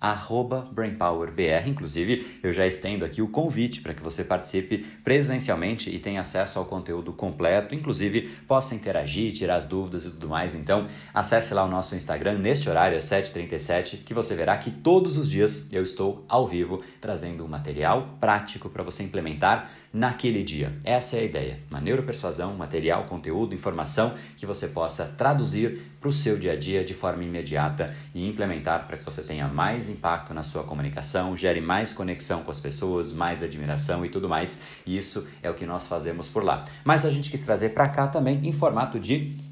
arroba BrainPowerBR. Inclusive, eu já estendo aqui o convite para que você participe presencialmente e tenha acesso ao conteúdo completo, inclusive possa interagir, tirar as dúvidas e tudo mais. Então, acesse lá o nosso Instagram neste horário, às 7h37, que você verá que todos os dias eu estou ao vivo trazendo um material prático para você implementar naquele dia. Essa é a ideia. Uma neuropersuasão, material, conteúdo, informação que você possa traduzir para o seu dia a dia de forma imediata e implementar para que você tenha mais impacto na sua comunicação, gere mais conexão com as pessoas, mais admiração e tudo mais. Isso é o que nós fazemos por lá. Mas a gente quis trazer para cá também em formato de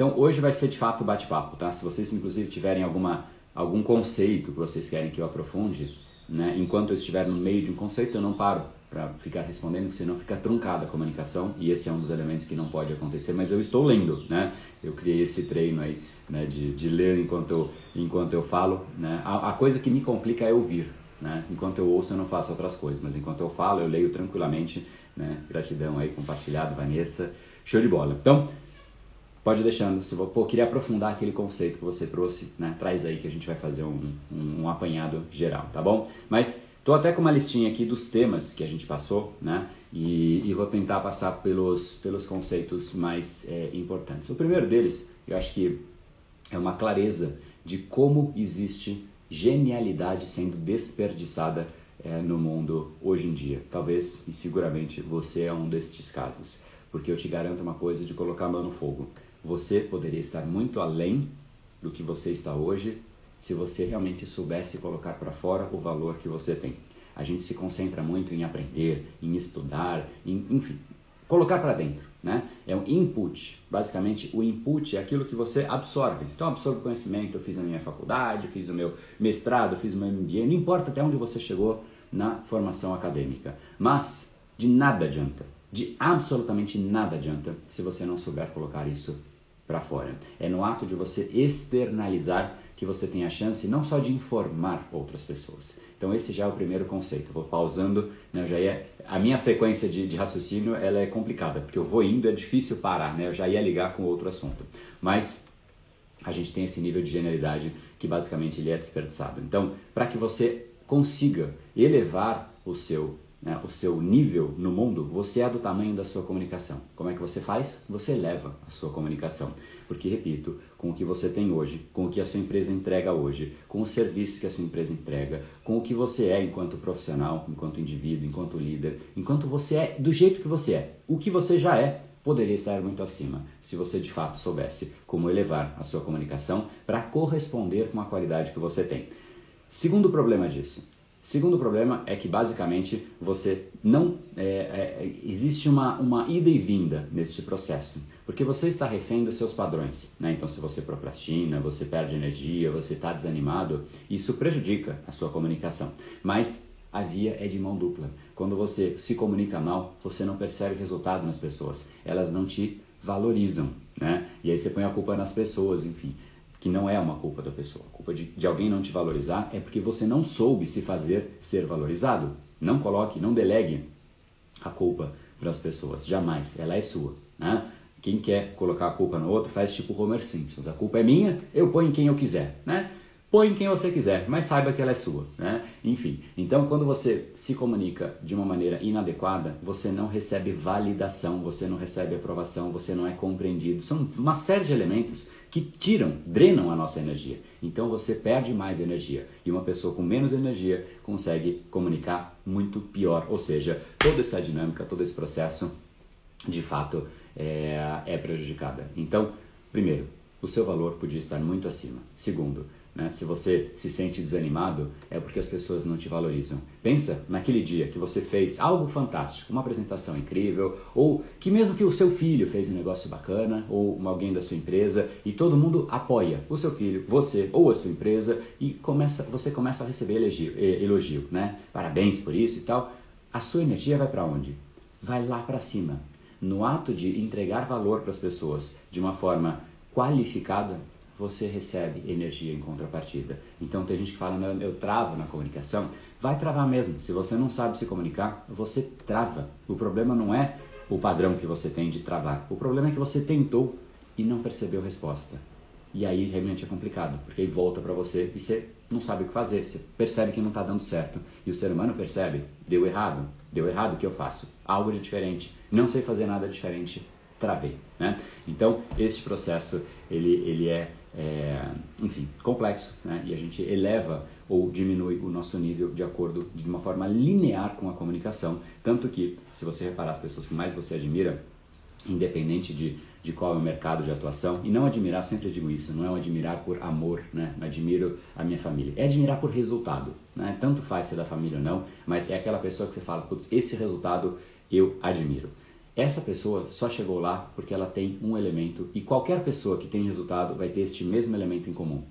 Então hoje vai ser de fato bate-papo, tá? Se vocês inclusive tiverem alguma, algum conceito que vocês querem que eu aprofunde, né? Enquanto eu estiver no meio de um conceito, eu não paro para ficar respondendo, senão fica truncada a comunicação e esse é um dos elementos que não pode acontecer. Mas eu estou lendo, né? Eu criei esse treino aí, né? De, de ler enquanto eu, enquanto eu falo, né? A, a coisa que me complica é ouvir, né? Enquanto eu ouço, eu não faço outras coisas, mas enquanto eu falo, eu leio tranquilamente, né? Gratidão aí, compartilhado, Vanessa, show de bola. Então, pode deixando. Se pô, queria aprofundar aquele conceito que você trouxe, né? Traz aí que a gente vai fazer um, um, um apanhado geral, tá bom? Mas tô até com uma listinha aqui dos temas que a gente passou, né? E, e vou tentar passar pelos, pelos conceitos mais é, importantes. O primeiro deles, eu acho que é uma clareza de como existe genialidade sendo desperdiçada é, no mundo hoje em dia. Talvez e seguramente você é um destes casos, porque eu te garanto uma coisa de colocar a mão no fogo você poderia estar muito além do que você está hoje se você realmente soubesse colocar para fora o valor que você tem. A gente se concentra muito em aprender, em estudar, em, enfim, colocar para dentro, né? É um input. Basicamente, o input é aquilo que você absorve. Então, absorve conhecimento. Eu fiz a minha faculdade, fiz o meu mestrado, fiz o meu MBA. Não importa até onde você chegou na formação acadêmica, mas de nada adianta. De absolutamente nada adianta se você não souber colocar isso para fora. É no ato de você externalizar que você tem a chance não só de informar outras pessoas. Então esse já é o primeiro conceito. vou pausando, né, já ia, a minha sequência de, de, raciocínio ela é complicada porque eu vou indo é difícil parar, né? Eu já ia ligar com outro assunto, mas a gente tem esse nível de genialidade que basicamente ele é desperdiçado. Então, para que você consiga elevar o seu né, o seu nível no mundo, você é do tamanho da sua comunicação. Como é que você faz? Você eleva a sua comunicação. Porque, repito, com o que você tem hoje, com o que a sua empresa entrega hoje, com o serviço que a sua empresa entrega, com o que você é enquanto profissional, enquanto indivíduo, enquanto líder, enquanto você é do jeito que você é, o que você já é, poderia estar muito acima, se você de fato soubesse como elevar a sua comunicação para corresponder com a qualidade que você tem. Segundo problema disso, Segundo problema é que basicamente você não é, é, existe uma, uma ida e vinda neste processo, porque você está refém dos seus padrões. Né? Então, se você procrastina, você perde energia, você está desanimado, isso prejudica a sua comunicação. Mas a via é de mão dupla. Quando você se comunica mal, você não percebe resultado nas pessoas, elas não te valorizam, né? E aí você põe a culpa nas pessoas, enfim que não é uma culpa da pessoa. A culpa de, de alguém não te valorizar é porque você não soube se fazer ser valorizado. Não coloque, não delegue a culpa para as pessoas, jamais. Ela é sua. Né? Quem quer colocar a culpa no outro faz tipo Homer Simpson. A culpa é minha, eu ponho quem eu quiser. Né? Põe quem você quiser, mas saiba que ela é sua, né? Enfim, então quando você se comunica de uma maneira inadequada, você não recebe validação, você não recebe aprovação, você não é compreendido. São uma série de elementos que tiram, drenam a nossa energia. Então você perde mais energia. E uma pessoa com menos energia consegue comunicar muito pior. Ou seja, toda essa dinâmica, todo esse processo, de fato, é, é prejudicada. Então, primeiro, o seu valor podia estar muito acima. Segundo, né? Se você se sente desanimado, é porque as pessoas não te valorizam. Pensa naquele dia que você fez algo fantástico, uma apresentação incrível, ou que mesmo que o seu filho fez um negócio bacana, ou alguém da sua empresa, e todo mundo apoia o seu filho, você ou a sua empresa, e começa, você começa a receber elogio, elogio né? Parabéns por isso e tal. A sua energia vai para onde? Vai lá para cima. No ato de entregar valor para as pessoas de uma forma qualificada, você recebe energia em contrapartida. Então tem gente que fala, eu, eu travo na comunicação. Vai travar mesmo. Se você não sabe se comunicar, você trava. O problema não é o padrão que você tem de travar. O problema é que você tentou e não percebeu resposta. E aí realmente é complicado, porque aí volta para você e você não sabe o que fazer, você percebe que não está dando certo. E o ser humano percebe, deu errado, deu errado, o que eu faço? Algo de diferente, não sei fazer nada diferente, travei. Né? Então, esse processo, ele, ele é é, enfim, complexo, né? e a gente eleva ou diminui o nosso nível de acordo de uma forma linear com a comunicação, tanto que, se você reparar as pessoas que mais você admira, independente de, de qual é o mercado de atuação, e não admirar, sempre digo isso, não é um admirar por amor, né? não admiro a minha família, é admirar por resultado, né? tanto faz ser da família ou não, mas é aquela pessoa que você fala, putz, esse resultado eu admiro. Essa pessoa só chegou lá porque ela tem um elemento e qualquer pessoa que tem resultado vai ter este mesmo elemento em comum,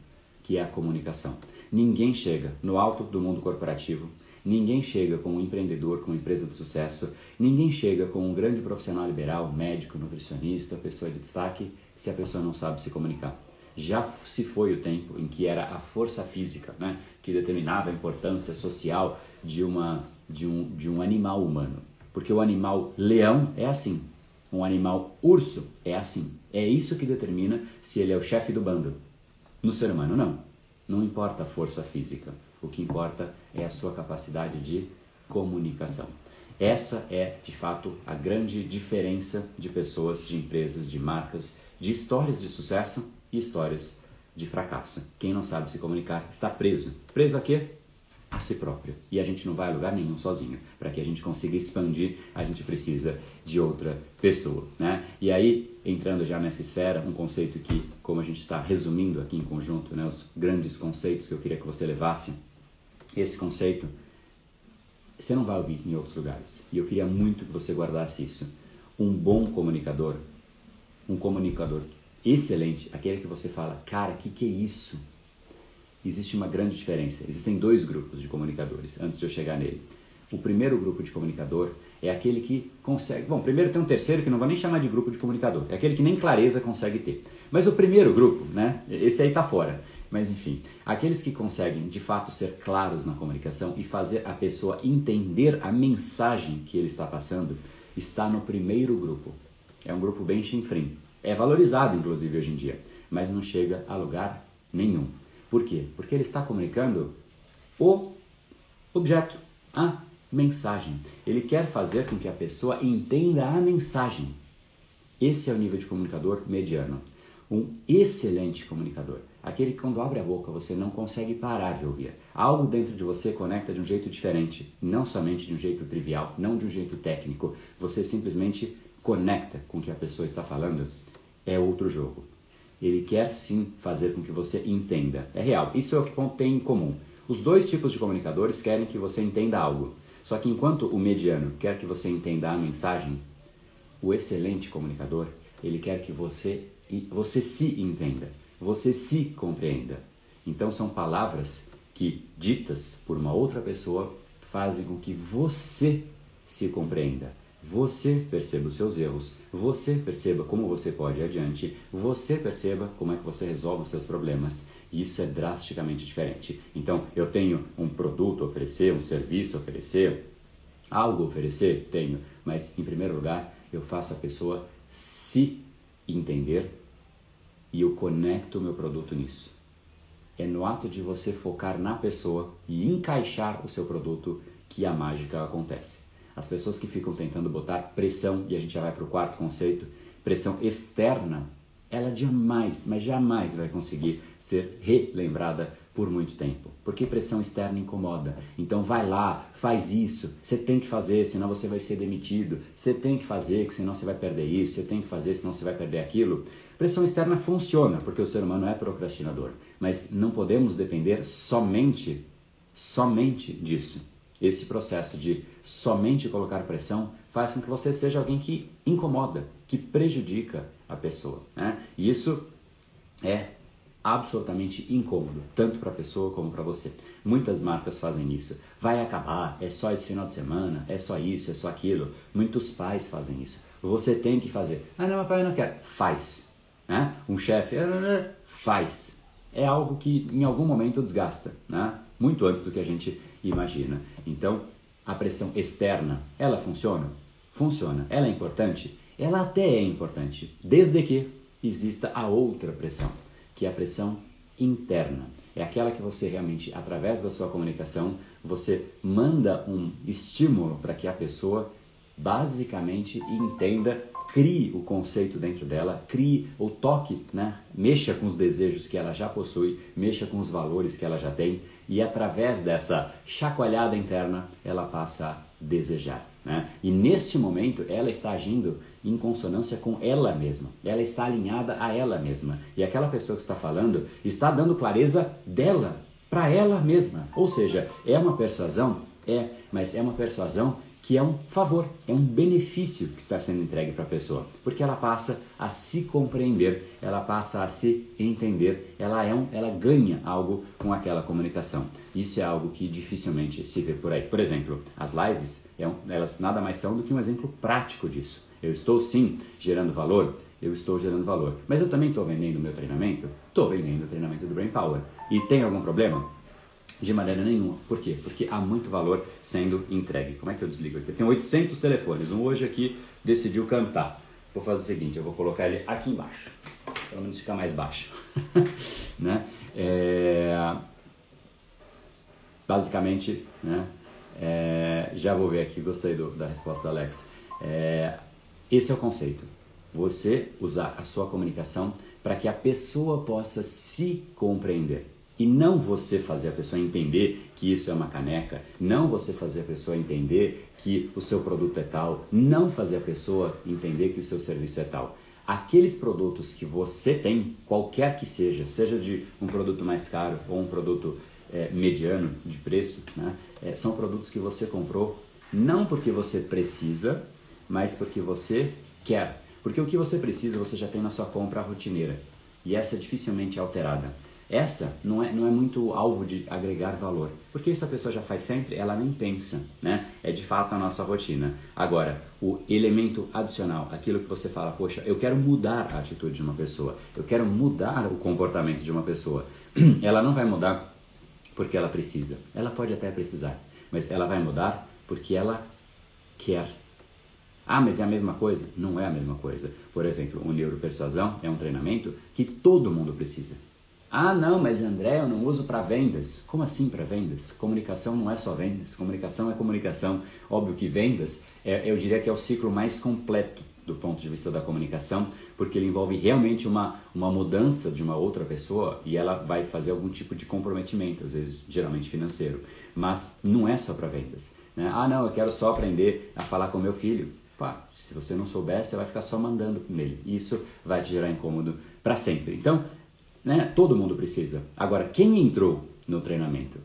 que é a comunicação. Ninguém chega no alto do mundo corporativo, ninguém chega como um empreendedor, com uma empresa de sucesso, ninguém chega como um grande profissional liberal, médico, nutricionista, pessoa de destaque, se a pessoa não sabe se comunicar. Já se foi o tempo em que era a força física, né, que determinava a importância social de, uma, de, um, de um animal humano. Porque o animal leão é assim, um animal urso é assim. É isso que determina se ele é o chefe do bando. No ser humano, não. Não importa a força física. O que importa é a sua capacidade de comunicação. Essa é, de fato, a grande diferença de pessoas, de empresas, de marcas, de histórias de sucesso e histórias de fracasso. Quem não sabe se comunicar está preso. Preso a quê? A si próprio. E a gente não vai a lugar nenhum sozinho. Para que a gente consiga expandir, a gente precisa de outra pessoa. Né? E aí, entrando já nessa esfera, um conceito que, como a gente está resumindo aqui em conjunto, né, os grandes conceitos que eu queria que você levasse, esse conceito você não vai ouvir em outros lugares. E eu queria muito que você guardasse isso. Um bom comunicador, um comunicador excelente, aquele que você fala, cara, que, que é isso? Existe uma grande diferença. Existem dois grupos de comunicadores, antes de eu chegar nele. O primeiro grupo de comunicador é aquele que consegue. Bom, primeiro tem um terceiro que não vou nem chamar de grupo de comunicador, é aquele que nem clareza consegue ter. Mas o primeiro grupo, né? Esse aí tá fora. Mas enfim, aqueles que conseguem de fato ser claros na comunicação e fazer a pessoa entender a mensagem que ele está passando, está no primeiro grupo. É um grupo bem chinfrim. É valorizado, inclusive, hoje em dia, mas não chega a lugar nenhum. Por quê? Porque ele está comunicando o objeto, a mensagem. Ele quer fazer com que a pessoa entenda a mensagem. Esse é o nível de comunicador mediano. Um excelente comunicador. Aquele que quando abre a boca você não consegue parar de ouvir. Algo dentro de você conecta de um jeito diferente, não somente de um jeito trivial, não de um jeito técnico. Você simplesmente conecta com o que a pessoa está falando. É outro jogo ele quer sim fazer com que você entenda. É real. Isso é o que tem em comum. Os dois tipos de comunicadores querem que você entenda algo. Só que enquanto o mediano quer que você entenda a mensagem, o excelente comunicador, ele quer que você você se entenda, você se compreenda. Então são palavras que ditas por uma outra pessoa fazem com que você se compreenda você perceba os seus erros, você perceba como você pode ir adiante, você perceba como é que você resolve os seus problemas. Isso é drasticamente diferente. Então, eu tenho um produto a oferecer, um serviço a oferecer, algo a oferecer? Tenho. Mas, em primeiro lugar, eu faço a pessoa se entender e eu conecto o meu produto nisso. é no ato de você focar na pessoa e encaixar o seu produto que a mágica acontece. As pessoas que ficam tentando botar pressão, e a gente já vai para o quarto conceito, pressão externa, ela jamais, mas jamais vai conseguir ser relembrada por muito tempo, porque pressão externa incomoda. Então vai lá, faz isso, você tem que fazer, senão você vai ser demitido. Você tem que fazer, que senão você vai perder isso. Você tem que fazer, senão você vai perder aquilo. Pressão externa funciona, porque o ser humano é procrastinador, mas não podemos depender somente, somente disso. Esse processo de somente colocar pressão faz com que você seja alguém que incomoda, que prejudica a pessoa. Né? E isso é absolutamente incômodo, tanto para a pessoa como para você. Muitas marcas fazem isso. Vai acabar, é só esse final de semana, é só isso, é só aquilo. Muitos pais fazem isso. Você tem que fazer. Ah, não, papai, eu não quero. Faz. Né? Um chefe, ah, faz. É algo que em algum momento desgasta, né? muito antes do que a gente imagina. Então, a pressão externa, ela funciona? Funciona. Ela é importante? Ela até é importante, desde que exista a outra pressão que é a pressão interna. É aquela que você realmente, através da sua comunicação, você manda um estímulo para que a pessoa basicamente entenda, crie o conceito dentro dela, crie o toque, né? mexa com os desejos que ela já possui, mexa com os valores que ela já tem e através dessa chacoalhada interna ela passa a desejar. Né? E neste momento ela está agindo em consonância com ela mesma. Ela está alinhada a ela mesma. E aquela pessoa que está falando está dando clareza dela para ela mesma. Ou seja, é uma persuasão? É, mas é uma persuasão que é um favor, é um benefício que está sendo entregue para a pessoa, porque ela passa a se compreender, ela passa a se entender, ela é um, ela ganha algo com aquela comunicação. Isso é algo que dificilmente se vê por aí. Por exemplo, as lives, é um, elas nada mais são do que um exemplo prático disso. Eu estou sim gerando valor, eu estou gerando valor. Mas eu também estou vendendo meu treinamento? Estou vendendo o treinamento do Brain Power. E tem algum problema? De maneira nenhuma. Por quê? Porque há muito valor sendo entregue. Como é que eu desligo aqui? Eu tenho 800 telefones. Um hoje aqui decidiu cantar. Vou fazer o seguinte, eu vou colocar ele aqui embaixo. Pelo menos ficar mais baixo. né? É... Basicamente, né? É... já vou ver aqui, gostei do, da resposta da Alex. É... Esse é o conceito. Você usar a sua comunicação para que a pessoa possa se compreender. E não você fazer a pessoa entender que isso é uma caneca, não você fazer a pessoa entender que o seu produto é tal, não fazer a pessoa entender que o seu serviço é tal. Aqueles produtos que você tem, qualquer que seja, seja de um produto mais caro ou um produto é, mediano de preço, né, é, são produtos que você comprou não porque você precisa, mas porque você quer. Porque o que você precisa você já tem na sua compra rotineira e essa é dificilmente alterada. Essa não é, não é muito alvo de agregar valor, porque isso a pessoa já faz sempre, ela nem pensa, né? É de fato a nossa rotina. Agora, o elemento adicional, aquilo que você fala, poxa, eu quero mudar a atitude de uma pessoa, eu quero mudar o comportamento de uma pessoa. Ela não vai mudar porque ela precisa, ela pode até precisar, mas ela vai mudar porque ela quer. Ah, mas é a mesma coisa? Não é a mesma coisa. Por exemplo, o neuropersuasão é um treinamento que todo mundo precisa. Ah, não, mas André, eu não uso para vendas. Como assim para vendas? Comunicação não é só vendas. Comunicação é comunicação. Óbvio que vendas, é, eu diria que é o ciclo mais completo do ponto de vista da comunicação, porque ele envolve realmente uma, uma mudança de uma outra pessoa e ela vai fazer algum tipo de comprometimento, às vezes geralmente financeiro. Mas não é só para vendas. Né? Ah, não, eu quero só aprender a falar com meu filho. Pá, se você não souber, você vai ficar só mandando nele. Isso vai te gerar incômodo para sempre. Então, né, todo mundo precisa. Agora, quem entrou no treinamento?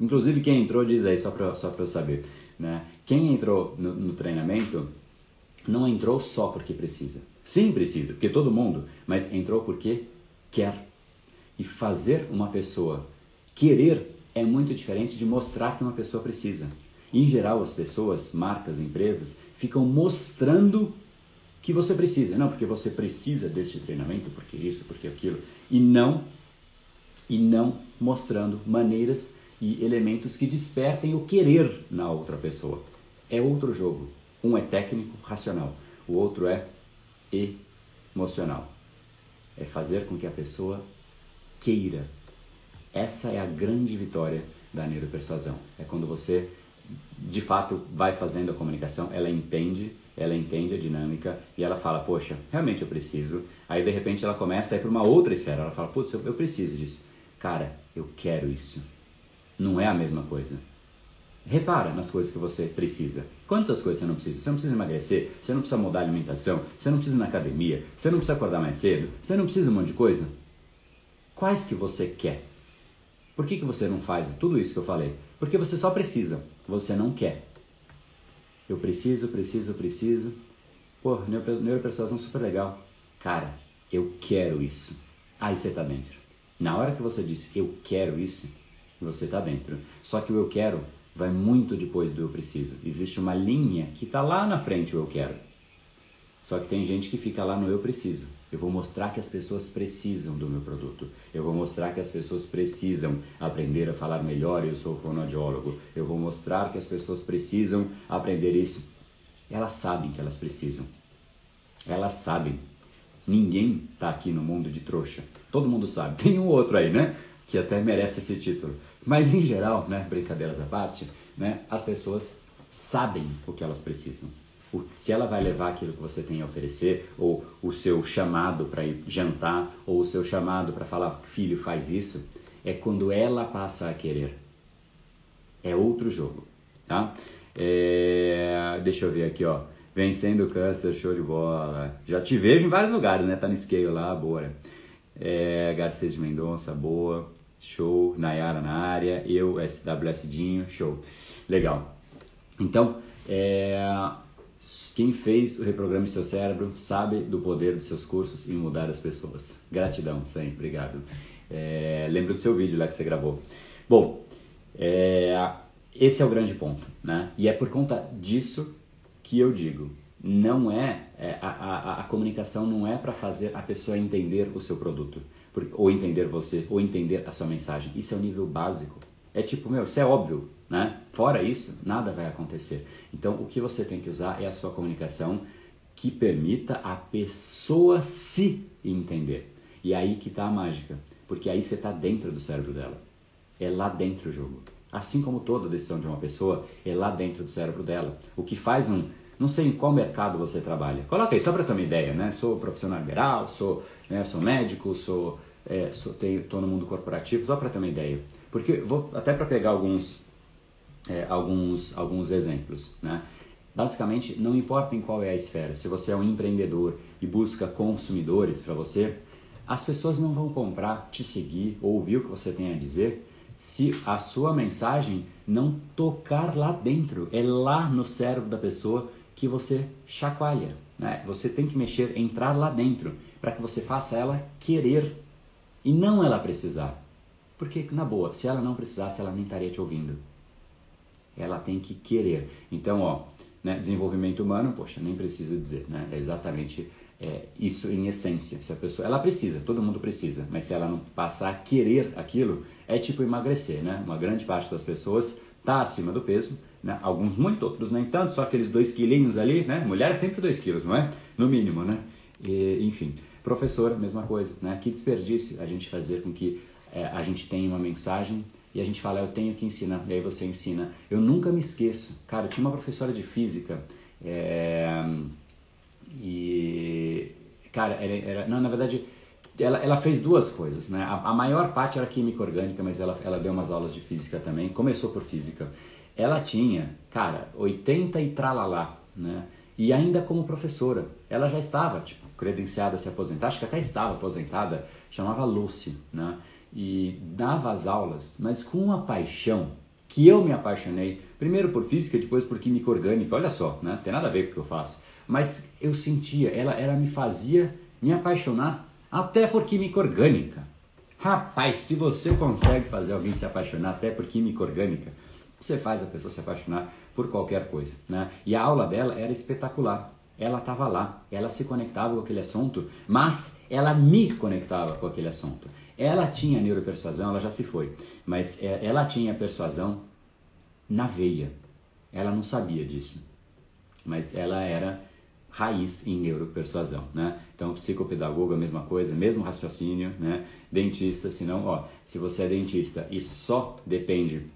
Inclusive, quem entrou, diz aí, só para só eu saber. Né? Quem entrou no, no treinamento não entrou só porque precisa. Sim, precisa, porque todo mundo, mas entrou porque quer. E fazer uma pessoa querer é muito diferente de mostrar que uma pessoa precisa. Em geral, as pessoas, marcas, empresas, ficam mostrando que você precisa. Não, porque você precisa desse treinamento, porque isso, porque aquilo. E não, e não mostrando maneiras e elementos que despertem o querer na outra pessoa. É outro jogo. Um é técnico, racional. O outro é emocional. É fazer com que a pessoa queira. Essa é a grande vitória da neuropersuasão. É quando você, de fato, vai fazendo a comunicação, ela entende, ela entende a dinâmica e ela fala, poxa, realmente eu preciso. Aí, de repente, ela começa a ir para uma outra esfera. Ela fala, putz, eu, eu preciso disso. Cara, eu quero isso. Não é a mesma coisa. Repara nas coisas que você precisa. Quantas coisas você não precisa? Você não precisa emagrecer, você não precisa mudar a alimentação, você não precisa ir na academia, você não precisa acordar mais cedo, você não precisa um monte de coisa. Quais que você quer? Por que, que você não faz tudo isso que eu falei? Porque você só precisa, você não quer. Eu preciso, preciso, preciso. Pô, neuropersuasão super legal. Cara, eu quero isso. Aí você tá dentro. Na hora que você diz eu quero isso, você tá dentro. Só que o eu quero vai muito depois do eu preciso. Existe uma linha que está lá na frente o eu quero. Só que tem gente que fica lá no eu preciso. Eu vou mostrar que as pessoas precisam do meu produto. Eu vou mostrar que as pessoas precisam aprender a falar melhor. Eu sou fonoaudiólogo. Eu vou mostrar que as pessoas precisam aprender isso. Elas sabem que elas precisam. Elas sabem. Ninguém está aqui no mundo de trouxa. Todo mundo sabe. Tem um outro aí, né? Que até merece esse título. Mas em geral, né, brincadeiras à parte, né, as pessoas sabem o que elas precisam. Se ela vai levar aquilo que você tem a oferecer, ou o seu chamado para ir jantar, ou o seu chamado para falar, filho, faz isso, é quando ela passa a querer. É outro jogo, tá? É, deixa eu ver aqui, ó. Vencendo o câncer, show de bola. Já te vejo em vários lugares, né? Tá no scale lá, boa. É, Garcês de Mendonça, boa. Show. Nayara na área. Eu, SWS Dinho. Show. Legal. Então, é, quem fez o Reprograme Seu Cérebro sabe do poder dos seus cursos em mudar as pessoas. Gratidão, sempre. Obrigado. É, lembra do seu vídeo lá que você gravou. Bom, é, esse é o grande ponto, né? E é por conta disso que eu digo, não é, é a, a, a comunicação não é para fazer a pessoa entender o seu produto ou entender você, ou entender a sua mensagem. Isso é o nível básico. É tipo, meu, isso é óbvio, né? Fora isso, nada vai acontecer. Então, o que você tem que usar é a sua comunicação que permita a pessoa se entender. E é aí que está a mágica, porque aí você está dentro do cérebro dela. É lá dentro o jogo. Assim como toda decisão de uma pessoa, é lá dentro do cérebro dela. O que faz um não sei em qual mercado você trabalha. Coloca aí, só para ter uma ideia, né? Sou profissional liberal, sou, né, sou médico, sou, é, estou no mundo corporativo, só para ter uma ideia. Porque vou até para pegar alguns, é, alguns, alguns exemplos, né? Basicamente, não importa em qual é a esfera, se você é um empreendedor e busca consumidores para você, as pessoas não vão comprar, te seguir, ouvir o que você tem a dizer, se a sua mensagem não tocar lá dentro, é lá no cérebro da pessoa que você chacoalha. Né? Você tem que mexer, entrar lá dentro, para que você faça ela querer e não ela precisar. Porque, na boa, se ela não precisasse, ela nem estaria te ouvindo. Ela tem que querer. Então, ó, né, desenvolvimento humano, poxa, nem precisa dizer, né? É exatamente é, isso em essência. Se a pessoa, ela precisa, todo mundo precisa, mas se ela não passar a querer aquilo, é tipo emagrecer, né? Uma grande parte das pessoas está acima do peso, né? Alguns muito, outros nem tanto, só aqueles dois quilinhos ali, né? Mulher é sempre dois quilos, não é? No mínimo, né? E, enfim, professor, mesma coisa, né? Que desperdício a gente fazer com que é, a gente tenha uma mensagem e a gente fala, eu tenho que ensinar, e aí você ensina. Eu nunca me esqueço, cara, eu tinha uma professora de física, é, e, cara, era, era, não, na verdade, ela, ela fez duas coisas, né? A, a, maior parte era química orgânica, mas ela, ela deu umas aulas de física também, começou por física ela tinha, cara, 80 e tralalá, né? E ainda como professora, ela já estava, tipo, credenciada a se aposentar, acho que até estava aposentada, chamava Lucy, né? E dava as aulas, mas com uma paixão que eu me apaixonei, primeiro por física, depois por química orgânica, olha só, né? Tem nada a ver com o que eu faço. Mas eu sentia, ela, ela me fazia me apaixonar até por química orgânica. Rapaz, se você consegue fazer alguém se apaixonar até por química orgânica, você faz a pessoa se apaixonar por qualquer coisa. Né? E a aula dela era espetacular. Ela estava lá, ela se conectava com aquele assunto, mas ela me conectava com aquele assunto. Ela tinha neuropersuasão, ela já se foi, mas é, ela tinha persuasão na veia. Ela não sabia disso, mas ela era raiz em neuropersuasão, né? Então, psicopedagogo a mesma coisa, mesmo raciocínio, né? Dentista, se não, ó, se você é dentista e só depende,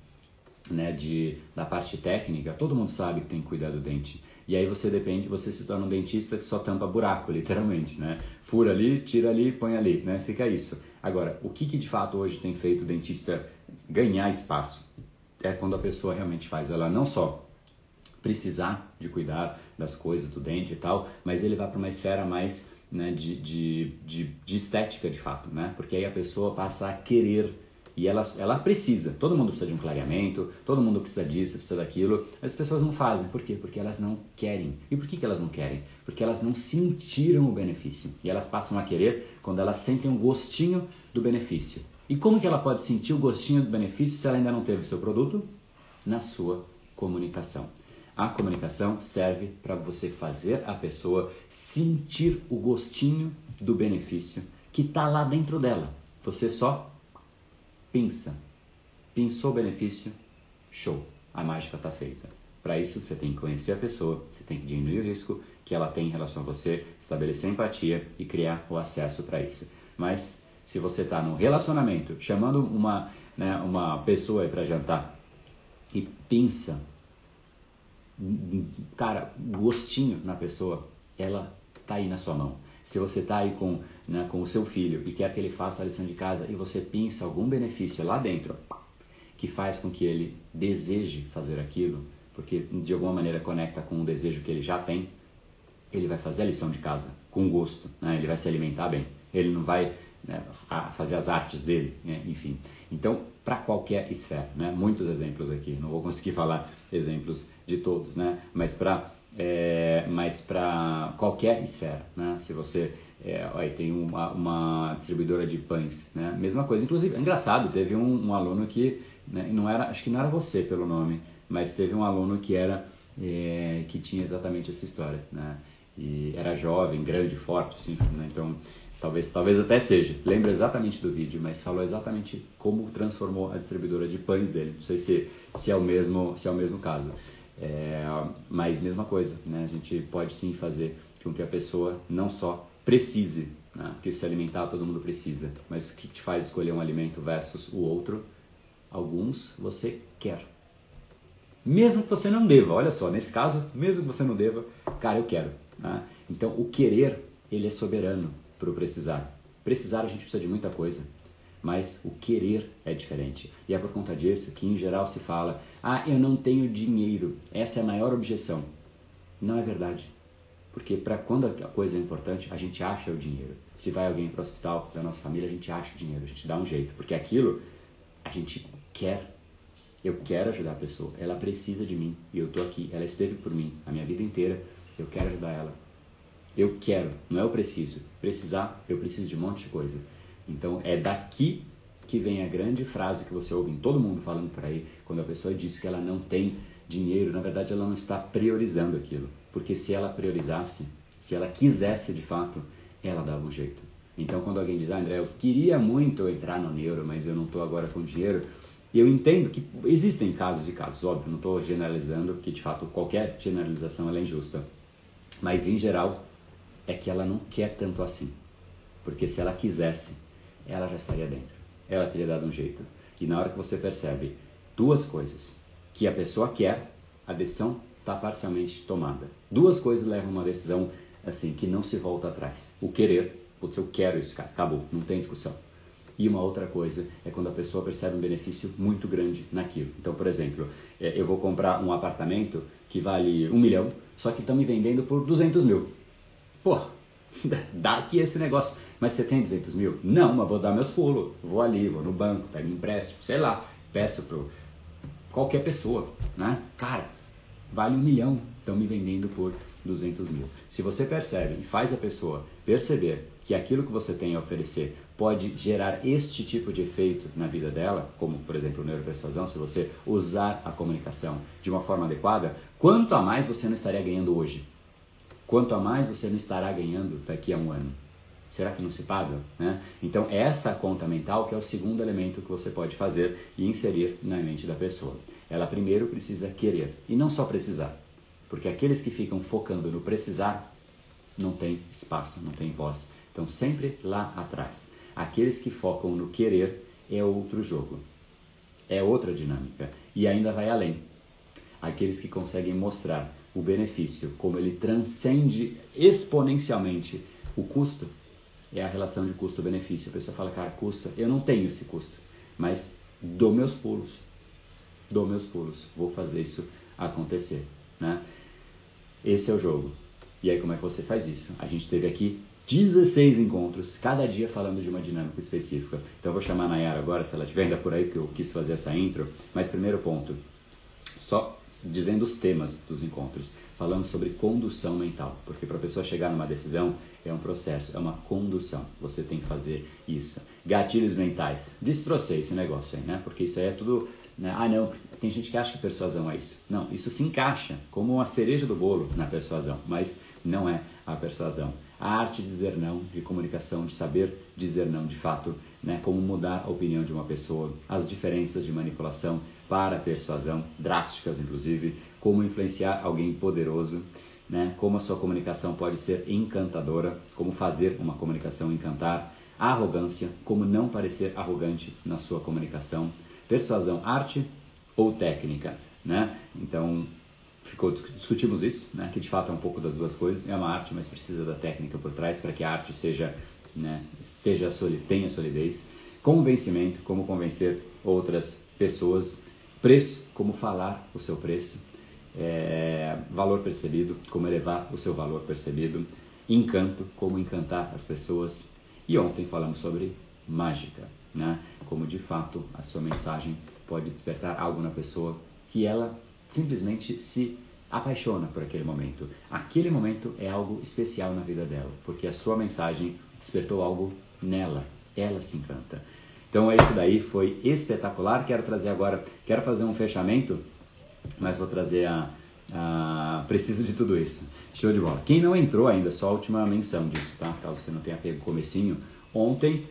né, de da parte técnica, todo mundo sabe que tem que cuidar do dente. E aí você depende, você se torna um dentista que só tampa buraco, literalmente, né? Fura ali, tira ali, põe ali, né? Fica isso. Agora, o que, que de fato hoje tem feito o dentista ganhar espaço? É quando a pessoa realmente faz ela não só precisar de cuidar das coisas do dente e tal, mas ele vai para uma esfera mais né, de, de, de, de, estética de fato, né? Porque aí a pessoa passa a querer e ela, ela precisa, todo mundo precisa de um clareamento, todo mundo precisa disso, precisa daquilo, as pessoas não fazem, por quê? Porque elas não querem. E por que, que elas não querem? Porque elas não sentiram o benefício. E elas passam a querer quando elas sentem um gostinho do benefício. E como que ela pode sentir o gostinho do benefício se ela ainda não teve seu produto? Na sua comunicação. A comunicação serve para você fazer a pessoa sentir o gostinho do benefício que está lá dentro dela. Você só pensa. Pensou o benefício? Show. A mágica está feita. Para isso, você tem que conhecer a pessoa, você tem que diminuir o risco que ela tem em relação a você, estabelecer empatia e criar o acesso para isso. Mas se você está num relacionamento, chamando uma, né, uma pessoa para jantar e pensa cara, gostinho na pessoa, ela tá aí na sua mão. Se você tá aí com, né, com o seu filho e quer que ele faça a lição de casa e você pensa algum benefício lá dentro que faz com que ele deseje fazer aquilo, porque de alguma maneira conecta com um desejo que ele já tem, ele vai fazer a lição de casa com gosto, né? ele vai se alimentar bem, ele não vai né, fazer as artes dele, né? enfim. Então, para qualquer esfera, né? muitos exemplos aqui, não vou conseguir falar exemplos de todos, né? mas para é, mas para qualquer esfera, né? se você é, olha, tem uma, uma, distribuidora de pães, né? mesma coisa, inclusive, é engraçado, teve um, um aluno que, né, não era, acho que não era você pelo nome, mas teve um aluno que era, é, que tinha exatamente essa história, né? e era jovem, grande, forte, assim, né? então Talvez, talvez até seja. Lembra exatamente do vídeo, mas falou exatamente como transformou a distribuidora de pães dele. Não sei se, se, é, o mesmo, se é o mesmo caso. É, mas mesma coisa, né? A gente pode sim fazer com que a pessoa não só precise, né? porque se alimentar todo mundo precisa, mas o que te faz escolher um alimento versus o outro? Alguns você quer. Mesmo que você não deva, olha só, nesse caso, mesmo que você não deva, cara, eu quero. Né? Então o querer, ele é soberano para o precisar. Precisar a gente precisa de muita coisa, mas o querer é diferente. E é por conta disso que em geral se fala: "Ah, eu não tenho dinheiro". Essa é a maior objeção. Não é verdade. Porque para quando a coisa é importante, a gente acha o dinheiro. Se vai alguém para o hospital da nossa família, a gente acha o dinheiro, a gente dá um jeito, porque aquilo a gente quer. Eu quero ajudar a pessoa, ela precisa de mim e eu tô aqui. Ela esteve por mim a minha vida inteira. Eu quero ajudar ela. Eu quero, não é eu preciso. Precisar, eu preciso de um monte de coisa. Então é daqui que vem a grande frase que você ouve em todo mundo falando por aí, quando a pessoa diz que ela não tem dinheiro, na verdade ela não está priorizando aquilo. Porque se ela priorizasse, se ela quisesse de fato, ela dava um jeito. Então quando alguém diz, ah, André, eu queria muito entrar no neuro, mas eu não estou agora com dinheiro, eu entendo que existem casos e casos, óbvio, não estou generalizando, porque de fato qualquer generalização é injusta. Mas em geral, é que ela não quer tanto assim. Porque se ela quisesse, ela já estaria dentro. Ela teria dado um jeito. E na hora que você percebe duas coisas, que a pessoa quer, a decisão está parcialmente tomada. Duas coisas levam uma decisão assim que não se volta atrás. O querer, putz, eu quero isso, cara, acabou, não tem discussão. E uma outra coisa é quando a pessoa percebe um benefício muito grande naquilo. Então, por exemplo, é, eu vou comprar um apartamento que vale um milhão, só que estão me vendendo por 200 mil. Pô, dá aqui esse negócio. Mas você tem 200 mil? Não, mas vou dar meus pulos. Vou ali, vou no banco, pego empréstimo, sei lá, peço pro qualquer pessoa, né? Cara, vale um milhão, estão me vendendo por 200 mil. Se você percebe e faz a pessoa perceber que aquilo que você tem a oferecer pode gerar este tipo de efeito na vida dela, como por exemplo o neuropersuasão, se você usar a comunicação de uma forma adequada, quanto a mais você não estaria ganhando hoje? Quanto a mais você não estará ganhando daqui a um ano. Será que não se paga? Né? Então, essa conta mental que é o segundo elemento que você pode fazer e inserir na mente da pessoa. Ela primeiro precisa querer, e não só precisar. Porque aqueles que ficam focando no precisar não tem espaço, não tem voz. Então, sempre lá atrás. Aqueles que focam no querer é outro jogo, é outra dinâmica e ainda vai além. Aqueles que conseguem mostrar o benefício, como ele transcende exponencialmente o custo, é a relação de custo-benefício. A pessoa fala, cara, custa, eu não tenho esse custo, mas dou meus pulos, dou meus pulos, vou fazer isso acontecer, né? Esse é o jogo. E aí como é que você faz isso? A gente teve aqui 16 encontros, cada dia falando de uma dinâmica específica. Então eu vou chamar a Nayara agora, se ela estiver ainda por aí, porque eu quis fazer essa intro. Mas primeiro ponto, só dizendo os temas dos encontros, falando sobre condução mental, porque para a pessoa chegar numa decisão é um processo, é uma condução. Você tem que fazer isso. Gatilhos mentais. Destrocei esse negócio aí, né? Porque isso aí é tudo. Né? Ah, não, tem gente que acha que persuasão é isso. Não, isso se encaixa como uma cereja do bolo na persuasão, mas não é a persuasão. A arte de dizer não, de comunicação, de saber dizer não de fato, né? como mudar a opinião de uma pessoa, as diferenças de manipulação para a persuasão, drásticas inclusive, como influenciar alguém poderoso, né? como a sua comunicação pode ser encantadora, como fazer uma comunicação encantar, arrogância, como não parecer arrogante na sua comunicação, persuasão, arte ou técnica. Né? Então, ficou, discutimos isso, né? que de fato é um pouco das duas coisas. É uma arte, mas precisa da técnica por trás para que a arte seja, né, esteja, tenha solidez. Convencimento, como convencer outras pessoas. Preço, como falar o seu preço. É, valor percebido, como elevar o seu valor percebido. Encanto, como encantar as pessoas. E ontem falamos sobre mágica, né? como de fato a sua mensagem pode despertar algo na pessoa que ela simplesmente se apaixona por aquele momento. Aquele momento é algo especial na vida dela, porque a sua mensagem despertou algo nela, ela se encanta. Então esse daí foi espetacular. Quero trazer agora, quero fazer um fechamento, mas vou trazer a, a preciso de tudo isso. Show de bola. Quem não entrou ainda, só a última menção disso, tá? Caso você não tenha pego o comecinho, ontem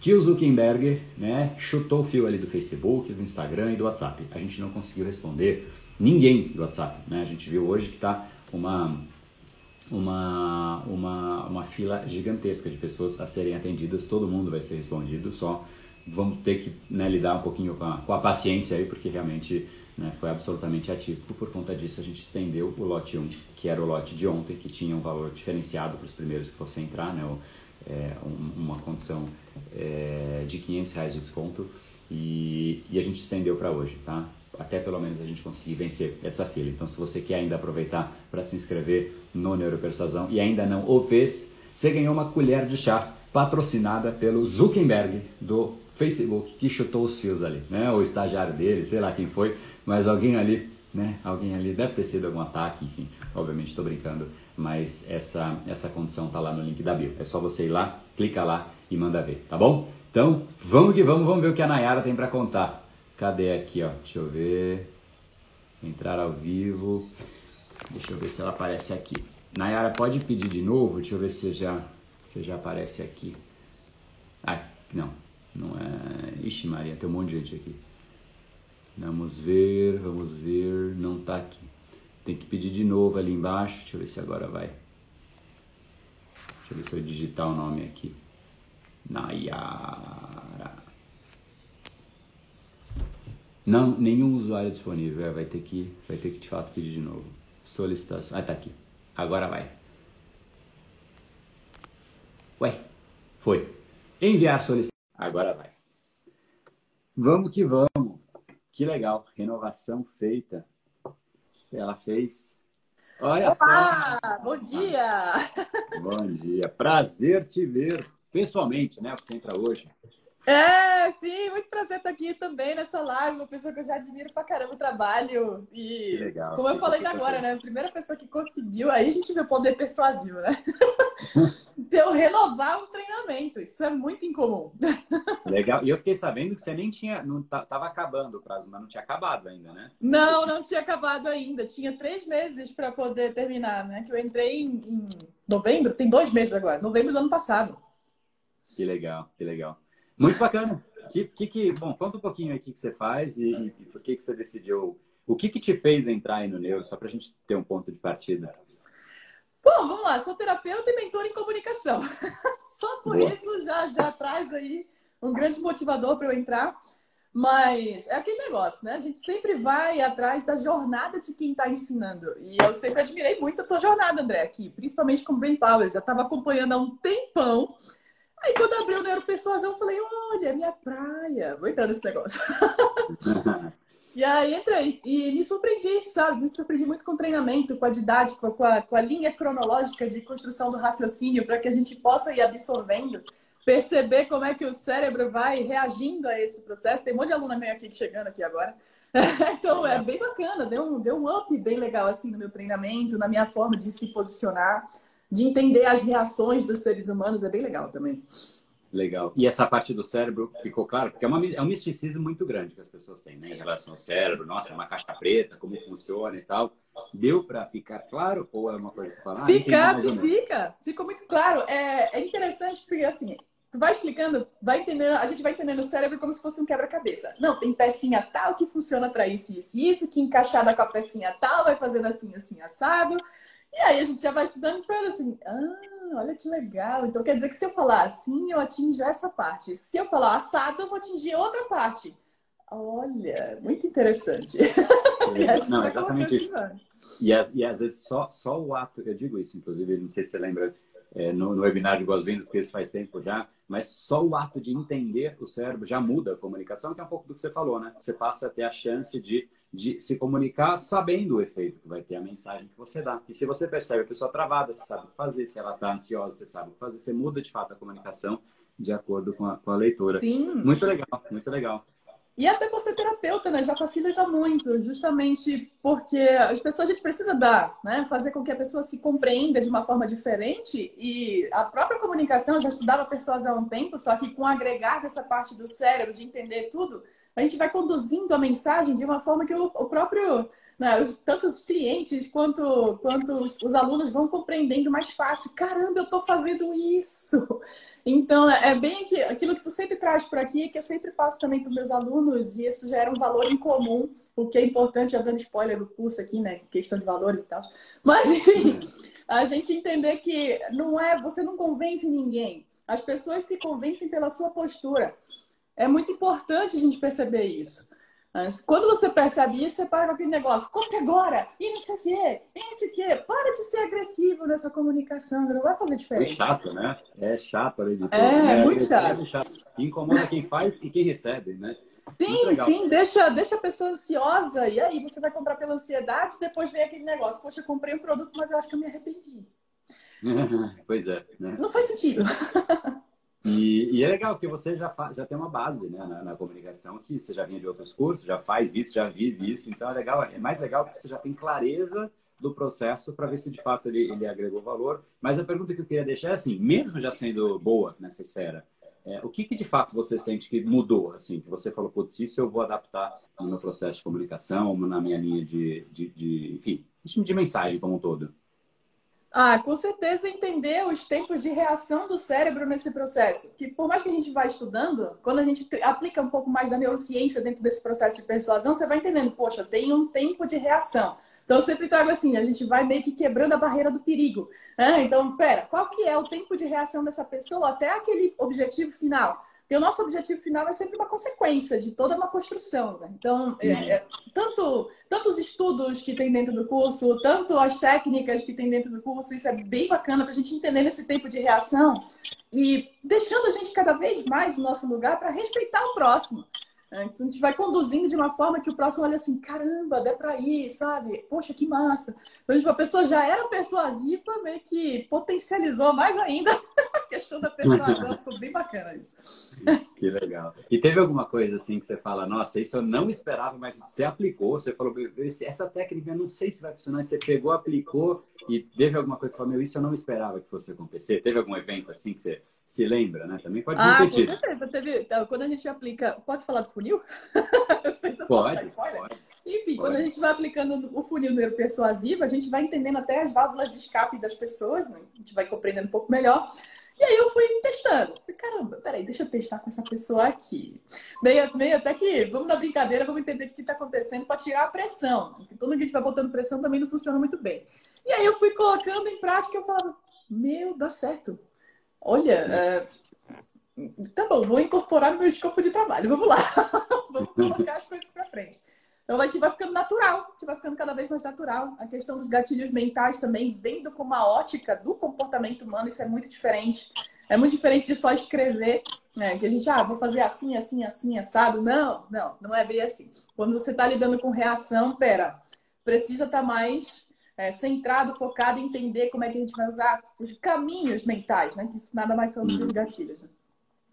Tio Zuckerberg né, chutou o fio ali do Facebook, do Instagram e do WhatsApp. A gente não conseguiu responder ninguém do WhatsApp. Né? A gente viu hoje que está uma, uma, uma, uma fila gigantesca de pessoas a serem atendidas. Todo mundo vai ser respondido, só vamos ter que né, lidar um pouquinho com a, com a paciência aí, porque realmente né, foi absolutamente atípico. Por conta disso, a gente estendeu o lote 1, que era o lote de ontem, que tinha um valor diferenciado para os primeiros que fossem entrar, né? É, uma condição é, de 500 reais de desconto e, e a gente estendeu para hoje, tá? Até pelo menos a gente conseguir vencer essa fila. Então, se você quer ainda aproveitar para se inscrever no Neuropersuasão e ainda não o fez, você ganhou uma colher de chá patrocinada pelo Zuckerberg do Facebook, que chutou os fios ali, né? O estagiário dele, sei lá quem foi, mas alguém ali, né? Alguém ali deve ter sido algum ataque, enfim. Obviamente estou brincando, mas essa, essa condição está lá no link da bio. É só você ir lá, clica lá e manda ver, tá bom? Então, vamos que vamos, vamos ver o que a Nayara tem para contar. Cadê aqui, ó? Deixa eu ver. Entrar ao vivo. Deixa eu ver se ela aparece aqui. Nayara, pode pedir de novo? Deixa eu ver se já, se já aparece aqui. Ah, não. Não é. Ixi, Maria, tem um monte de gente aqui. Vamos ver, vamos ver. Não tá aqui. Tem que pedir de novo ali embaixo. Deixa eu ver se agora vai. Deixa eu ver se eu digitar o nome aqui. Nayara. Não, nenhum usuário disponível. É, vai ter que, vai ter que de fato pedir de novo. Solicitação. Ah, tá aqui. Agora vai. Ué, foi. Enviar solicitação. Agora vai. Vamos que vamos. Que legal. Renovação feita. Ela fez. Olha Olá, só. Bom dia! Bom dia. Prazer te ver pessoalmente, né? Porque entra hoje. É, sim, muito prazer estar aqui também nessa live, uma pessoa que eu já admiro pra caramba o trabalho. E legal, como eu falei ainda agora, né? A primeira pessoa que conseguiu, aí a gente vê o poder persuasivo, né? de eu renovar um treinamento. Isso é muito incomum. Legal. E eu fiquei sabendo que você nem tinha, não tava acabando o prazo, mas não tinha acabado ainda, né? Não, não tinha acabado ainda. Tinha três meses para poder terminar, né? Que eu entrei em, em novembro, tem dois meses agora, novembro do ano passado. Que legal, que legal. Muito bacana. Que, que, que, bom, conta um pouquinho aí o que, que você faz e, e, por que, que você decidiu. O que, que te fez entrar aí no Neuro, só para a gente ter um ponto de partida? Bom, vamos lá. Sou terapeuta e mentor em comunicação. Só por Boa. isso já, já traz aí um grande motivador para eu entrar. Mas é aquele negócio, né? A gente sempre vai atrás da jornada de quem está ensinando. E eu sempre admirei muito a tua jornada, André, aqui, principalmente com o Brain Power. Já estava acompanhando há um tempão. Aí quando abriu o Neuropersuasão, eu falei, olha, é minha praia. Vou entrar nesse negócio. e aí entrei e me surpreendi, sabe? Me surpreendi muito com o treinamento, com a didática, com a, com a linha cronológica de construção do raciocínio, para que a gente possa ir absorvendo perceber como é que o cérebro vai reagindo a esse processo. Tem um monte de aluna meio aqui chegando aqui agora. então é bem bacana, deu um, deu um up bem legal assim no meu treinamento, na minha forma de se posicionar, de entender as reações dos seres humanos, é bem legal também. Legal. E essa parte do cérebro ficou claro? Porque é, uma, é um misticismo muito grande que as pessoas têm, né? Em relação ao cérebro, nossa, é uma caixa preta, como funciona e tal. Deu para ficar claro ou é uma coisa que você fala? Ah, fica, fica. Ficou muito claro. É, é interessante porque, assim, tu vai explicando, vai entendendo, a gente vai entendendo o cérebro como se fosse um quebra-cabeça. Não, tem pecinha tal que funciona para isso, isso e isso, que encaixada com a pecinha tal vai fazendo assim, assim, assado. E aí a gente já vai estudando e vai assim, ah, olha que legal. Então quer dizer que se eu falar assim, eu atinjo essa parte. Se eu falar assado, eu vou atingir outra parte. Olha, muito interessante. É, não, exatamente isso. E, e às vezes só, só o ato, eu digo isso, inclusive, não sei se você lembra é, no, no, webinar de boas-vindas, que esse faz tempo já, mas só o ato de entender o cérebro já muda a comunicação, que é um pouco do que você falou, né? Você passa a ter a chance de, de se comunicar sabendo o efeito que vai ter a mensagem que você dá. E se você percebe a pessoa travada, você sabe o que fazer. Se ela está ansiosa, você sabe o que fazer. Você muda de fato a comunicação de acordo com a, com a leitura. Sim. Muito legal, muito legal. E até por ser terapeuta, né? Já facilita muito, justamente porque as pessoas a gente precisa dar, né? Fazer com que a pessoa se compreenda de uma forma diferente. E a própria comunicação, eu já estudava persuasão há um tempo, só que com agregar dessa parte do cérebro, de entender tudo, a gente vai conduzindo a mensagem de uma forma que o, o próprio né, os, tanto os clientes quanto, quanto os, os, alunos vão compreendendo mais fácil. Caramba, eu estou fazendo isso! Então, é, é bem que, aquilo que tu sempre traz por aqui, que eu sempre passo também para os meus alunos, e isso gera um valor em comum, o que é importante, já dando spoiler do curso aqui, né? Questão de valores e tal. Mas, enfim, a gente entender que não é, você não convence ninguém. As pessoas se convencem pela sua postura. É muito importante a gente perceber isso. Quando você percebe isso, você para com aquele negócio, compre agora, e não sei o quê, e não sei o quê. Para de ser agressivo nessa comunicação, não vai fazer diferença. É chato, né? É chato, de tudo. É, né? muito chato. É chato. Incomoda quem faz e quem recebe, né? Sim, sim, deixa, deixa a pessoa ansiosa, e aí você vai comprar pela ansiedade, depois vem aquele negócio, poxa, eu comprei um produto, mas eu acho que eu me arrependi. pois é. Né? Não faz sentido. E, e, é legal que você já, já tem uma base né, na, na, comunicação, que você já vinha de outros cursos, já faz isso, já vive isso. Então é legal, é mais legal porque você já tem clareza do processo para ver se de fato ele, ele agregou valor. Mas a pergunta que eu queria deixar é assim, mesmo já sendo boa nessa esfera, é, o que, que, de fato você sente que mudou, assim, que você falou, putz, isso eu vou adaptar no meu processo de comunicação, na minha linha de, de, de enfim, de mensagem como um todo? Ah, com certeza entender os tempos de reação do cérebro nesse processo. Que por mais que a gente vá estudando, quando a gente aplica um pouco mais da neurociência dentro desse processo de persuasão, você vai entendendo, poxa, tem um tempo de reação. Então eu sempre trago assim, a gente vai meio que quebrando a barreira do perigo. Né? Então, pera, qual que é o tempo de reação dessa pessoa até aquele objetivo final? Porque o nosso objetivo final é sempre uma consequência de toda uma construção. Né? Então, é, uhum. é, tanto, tanto os estudos que tem dentro do curso, tanto as técnicas que tem dentro do curso, isso é bem bacana para a gente entender nesse tempo de reação e deixando a gente cada vez mais no nosso lugar para respeitar o próximo. É, então a gente vai conduzindo de uma forma que o próximo olha assim, caramba, dá pra ir, sabe? Poxa, que massa. Então, tipo, a pessoa já era persuasiva, meio que potencializou mais ainda a questão da persuasão. Ficou bem bacana isso. Que legal. E teve alguma coisa assim que você fala, nossa, isso eu não esperava, mas você aplicou, você falou, essa técnica eu não sei se vai funcionar, você pegou, aplicou e teve alguma coisa que você falou, meu, isso eu não esperava que fosse acontecer. Teve algum evento assim que você se lembra, né? Também pode ah, repetir. com certeza. Teve, então, quando a gente aplica... Pode falar do funil? se pode, pode. Enfim, pode. quando a gente vai aplicando o funil neuropersuasivo, a gente vai entendendo até as válvulas de escape das pessoas, né? A gente vai compreendendo um pouco melhor. E aí eu fui testando. Falei, caramba, peraí, deixa eu testar com essa pessoa aqui. Meio, meio até que, vamos na brincadeira, vamos entender o que está acontecendo para tirar a pressão. Porque todo mundo que a gente vai botando pressão também não funciona muito bem. E aí eu fui colocando em prática e eu falava, meu, dá certo. Olha, é, tá bom, vou incorporar no meu escopo de trabalho. Vamos lá. vamos colocar as coisas para frente. Então gente vai ficando natural, a gente vai ficando cada vez mais natural. A questão dos gatilhos mentais também, vendo com uma ótica do comportamento humano, isso é muito diferente. É muito diferente de só escrever, né? Que a gente, ah, vou fazer assim, assim, assim, assado. Não, não, não é bem assim. Quando você está lidando com reação, pera, precisa estar tá mais é, centrado, focado em entender como é que a gente vai usar os caminhos mentais, né? Que isso nada mais são do que os gatilhos. Né?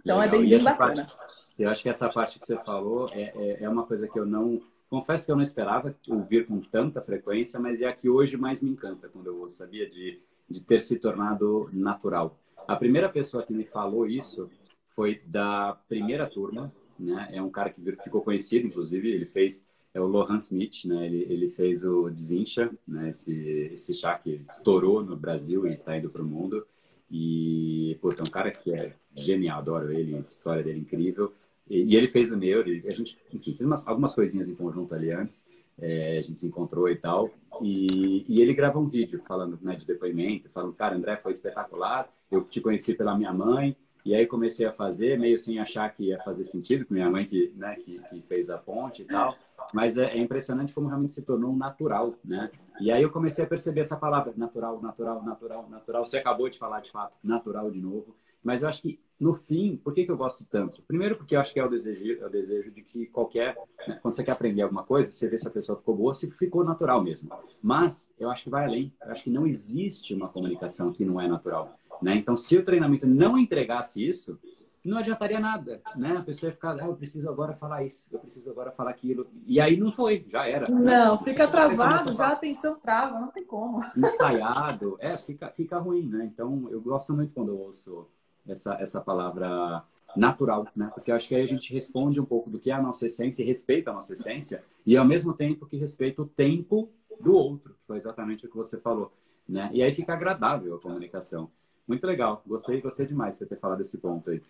Então Legal. é bem, bem bacana. Parte, eu acho que essa parte que você falou é, é, é uma coisa que eu não Confesso que eu não esperava ouvir com tanta frequência, mas é a que hoje mais me encanta quando eu ouço, sabia? De, de ter se tornado natural. A primeira pessoa que me falou isso foi da primeira turma, né? É um cara que ficou conhecido, inclusive, ele fez é o Lohan Smith, né? Ele, ele fez o Desincha, né? Esse, esse chá que estourou no Brasil e está indo para o mundo. E, pô, é um cara que é genial, adoro ele, a história dele é incrível. E, ele fez o Neuro, a gente, enfim, fez umas, algumas coisinhas em conjunto ali antes, é, a gente se encontrou e tal, e, e ele grava um vídeo falando né, de depoimento, falando, cara, André, foi espetacular, eu te conheci pela minha mãe, e aí comecei a fazer, meio sem achar que ia fazer sentido, com minha mãe que, né, que, que fez a ponte e tal. Mas é, é, impressionante como realmente se tornou um natural, né? E aí eu comecei a perceber essa palavra, natural, natural, natural, natural. Você acabou de falar, de fato, natural de novo. Mas eu acho que, no fim, por que, que eu gosto tanto? Primeiro, porque eu acho que é o desejo, é o desejo de que qualquer. Né, quando você quer aprender alguma coisa, você vê se a pessoa ficou boa, se ficou natural mesmo. Mas eu acho que vai além. Eu acho que não existe uma comunicação que não é natural. Né? Então, se o treinamento não entregasse isso, não adiantaria nada, né? A pessoa ia ficar, ah, eu preciso agora falar isso, eu preciso agora falar aquilo. E aí não foi, já era. Não, né? fica travado, já a atenção trava, não tem como. Ensaiado, é, fica, fica ruim, né? Então, eu gosto muito quando eu ouço essa, essa palavra natural, né? Porque eu acho que aí a gente responde um pouco do que é a nossa essência e respeita a nossa essência, e ao mesmo tempo que respeita o tempo do outro, que foi exatamente o que você falou, né? E aí fica agradável a comunicação. Muito legal, gostei, gostei demais de você ter falado desse ponto aí.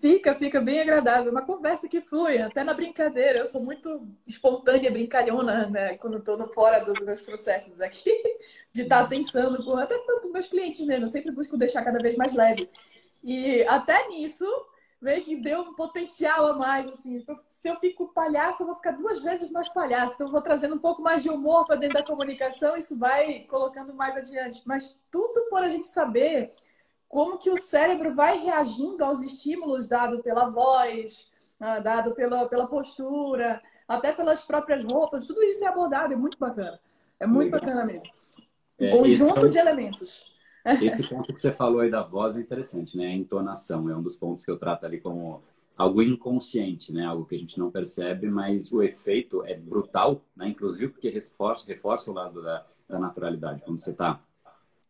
Fica, fica bem agradável. Uma conversa que flui, até na brincadeira. Eu sou muito espontânea, brincalhona, né? Quando estou fora dos meus processos aqui, de estar tá pensando com até com meus clientes mesmo. Eu sempre busco deixar cada vez mais leve. E até nisso, meio que deu um potencial a mais, assim. Se eu fico palhaço, eu vou ficar duas vezes mais palhaço. Então, eu vou trazendo um pouco mais de humor para dentro da comunicação, isso vai colocando mais adiante. Mas tudo por a gente saber como que o cérebro vai reagindo aos estímulos dados pela voz, ah, dado pela, pela postura, até pelas próprias roupas. Tudo isso é abordado, é muito bacana. É muito bacana mesmo. Um é, conjunto é de elementos. Esse ponto que você falou aí da voz é interessante, né? A entonação é um dos pontos que eu trato ali como algo inconsciente, né? Algo que a gente não percebe, mas o efeito é brutal, né? Inclusive porque reforça, reforça o lado da, da naturalidade. Quando você está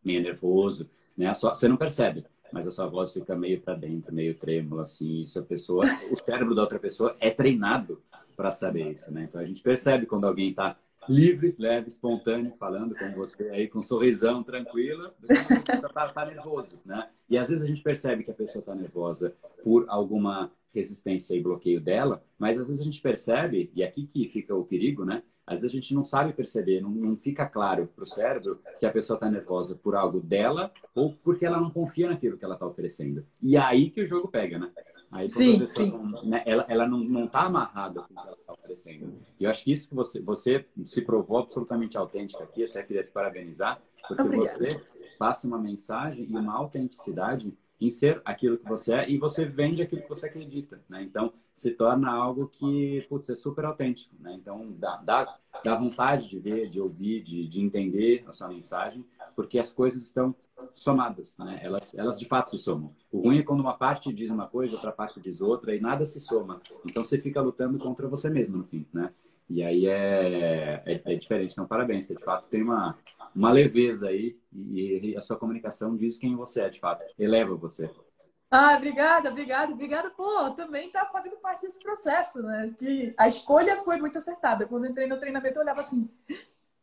meio nervoso, né? Só, você não percebe, mas a sua voz fica meio para dentro, meio trêmula, assim. Isso a pessoa, o cérebro da outra pessoa é treinado para saber isso, né? Então a gente percebe quando alguém está livre, leve, espontâneo, falando com você aí, com um sorrisão tranquila, está tá nervoso, né? E às vezes a gente percebe que a pessoa está nervosa por alguma resistência e bloqueio dela, mas às vezes a gente percebe, e aqui que fica o perigo, né? Às vezes a gente não sabe perceber, não, não fica claro para o cérebro se a pessoa está nervosa por algo dela ou porque ela não confia naquilo que ela está oferecendo. E é aí que o jogo pega, né? Aí, sim, sim. Né, ela, ela não está amarrada com o que ela está oferecendo. E eu acho que isso que você, você se provou absolutamente autêntica aqui, até queria te parabenizar, porque Obrigada. você passa uma mensagem e uma autenticidade em ser aquilo que você é e você vende aquilo que você acredita, né? Então, se torna algo que, putz, é super autêntico, né? Então, dá, dá, dá vontade de ver, de ouvir, de, de entender a sua mensagem, porque as coisas estão somadas, né? Elas, elas de fato se somam. O ruim é quando uma parte diz uma coisa, outra parte diz outra e nada se soma. Então, você fica lutando contra você mesmo, no fim, né? E aí é, é, é, diferente. Então, parabéns. Você, de fato, tem uma, uma leveza aí e, e, a sua comunicação diz quem você é, de fato. Eleva você. Ah, obrigada, obrigada, obrigada. Pô, também tá fazendo parte desse processo, né? Que a escolha foi muito acertada. Quando entrei no treinamento, eu olhava assim,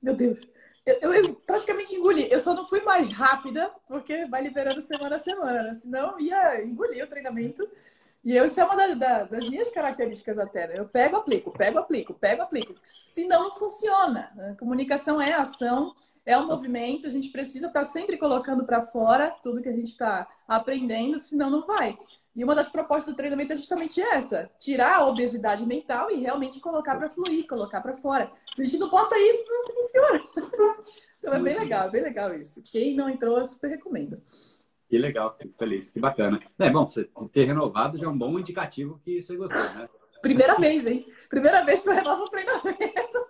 meu Deus, eu, eu, praticamente engoli. Eu só não fui mais rápida, porque vai liberando semana a semana? Senão ia engolir o treinamento. E eu, isso é uma da, da, das minhas características até, né? Eu pego, aplico, pego, aplico, pego, aplico. Senão não funciona. A comunicação é ação, é um movimento, a gente precisa estar sempre colocando para fora tudo que a gente está aprendendo, senão não vai. E uma das propostas do treinamento é justamente essa: tirar a obesidade mental e realmente colocar para fluir, colocar para fora. Se a gente não bota isso, não funciona. Então é bem legal, bem legal isso. Quem não entrou, eu super recomendo. Que legal, fico feliz, que bacana. É bom, você ter renovado já é um bom indicativo que você gostou, né? Primeira vez, hein? Primeira vez que eu renovo o treinamento.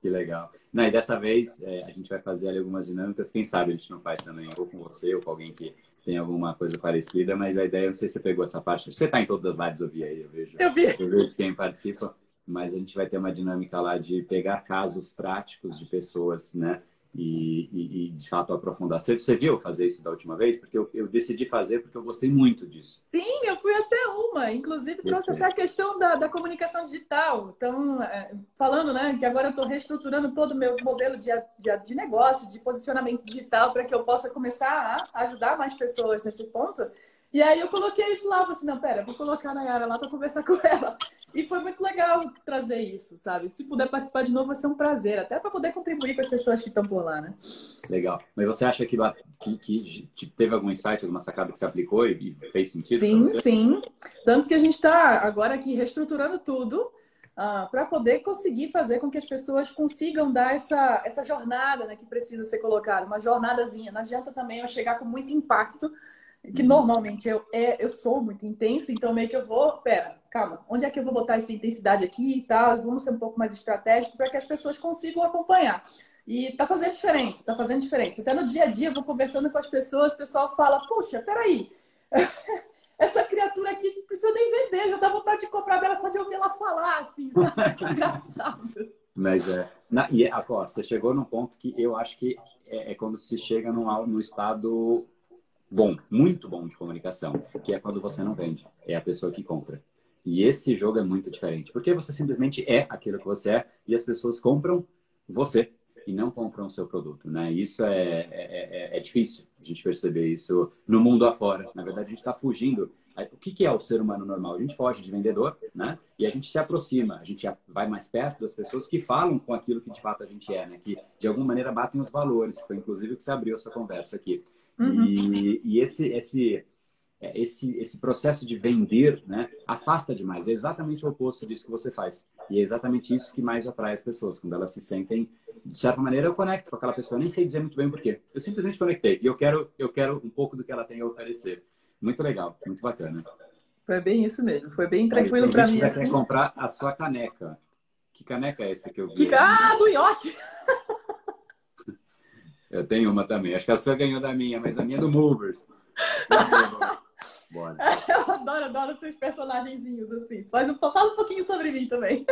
Que legal. Não, e dessa vez é, a gente vai fazer ali algumas dinâmicas. Quem sabe a gente não faz também, ou com você, ou com alguém que tem alguma coisa parecida, mas a ideia, não sei se você pegou essa parte. Você está em todas as lives, eu vi aí, eu vejo. Eu vi. Eu vejo quem participa, mas a gente vai ter uma dinâmica lá de pegar casos práticos de pessoas, né? E, e, e, de fato aprofundar. Você, você viu fazer isso da última vez? Porque eu, eu, decidi fazer porque eu gostei muito disso. Sim, eu fui até uma. Inclusive trouxe até a questão da, da comunicação digital. Então, é, falando né, que agora eu estou reestruturando todo o meu modelo de, de, de negócio, de posicionamento digital, para que eu possa começar a ajudar mais pessoas nesse ponto. E aí eu coloquei isso lá, falei assim, não, pera, vou colocar a Nayara lá para conversar com ela. E foi muito legal trazer isso, sabe? Se puder participar de novo, vai ser um prazer, até para poder contribuir com as pessoas que estão por lá, né? Legal. Mas você acha que, que, que teve algum insight, alguma sacada que você aplicou e, fez sentido? Sim, sim. Tanto que a gente está agora aqui reestruturando tudo uh, ah, para poder conseguir fazer com que as pessoas consigam dar essa, essa jornada né, que precisa ser colocada, uma jornadazinha. Não adianta também eu chegar com muito impacto que normalmente eu, é, eu sou muito intensa, então meio que eu vou, pera, calma, onde é que eu vou botar essa intensidade aqui e tal? Vamos ser um pouco mais estratégico para que as pessoas consigam acompanhar. E tá fazendo diferença, tá fazendo diferença. Até no dia a dia, eu vou conversando com as pessoas, o pessoal fala, puxa, peraí, essa criatura aqui não precisa nem vender, já dá vontade de comprar dela só de ouvir ela falar, assim, sabe? Que engraçado. Mas é. Na, e, ó, você chegou num ponto que eu acho que é, é quando se chega num, num estado bom, muito bom de comunicação, que é quando você não vende, é a pessoa que compra. E esse jogo é muito diferente, porque você simplesmente é aquilo que você é e as pessoas compram você e não compram o seu produto, né? Isso é, é, é, é difícil a gente perceber isso no mundo afora. Na verdade, a gente está fugindo. O que, é o ser humano normal? A gente foge de vendedor, né? E a gente se aproxima, a gente vai mais perto das pessoas que falam com aquilo que de fato a gente é, né? Que de alguma maneira batem os valores. Foi inclusive o que você abriu a sua conversa aqui. Uhum. E, e esse, esse, é, esse, esse processo de vender né, afasta demais. É exatamente o oposto disso que você faz. E é exatamente isso que mais atrai as pessoas, quando elas se sentem. De certa maneira, eu conecto com aquela pessoa, nem sei dizer muito bem porquê. Eu simplesmente conectei. E eu quero, eu quero um pouco do que ela tem a oferecer. Muito legal, muito bacana. Foi bem isso mesmo. Foi bem tranquilo para mim. Você assim. comprar a sua caneca. Que caneca é essa que eu vi? Que... Ah, do Yoshi! Eu tenho uma também. Acho que a sua ganhou da minha, mas a minha é do Movers. Bora. Eu adoro, adoro seus personagenzinhos assim. Um, fala um pouquinho sobre mim também.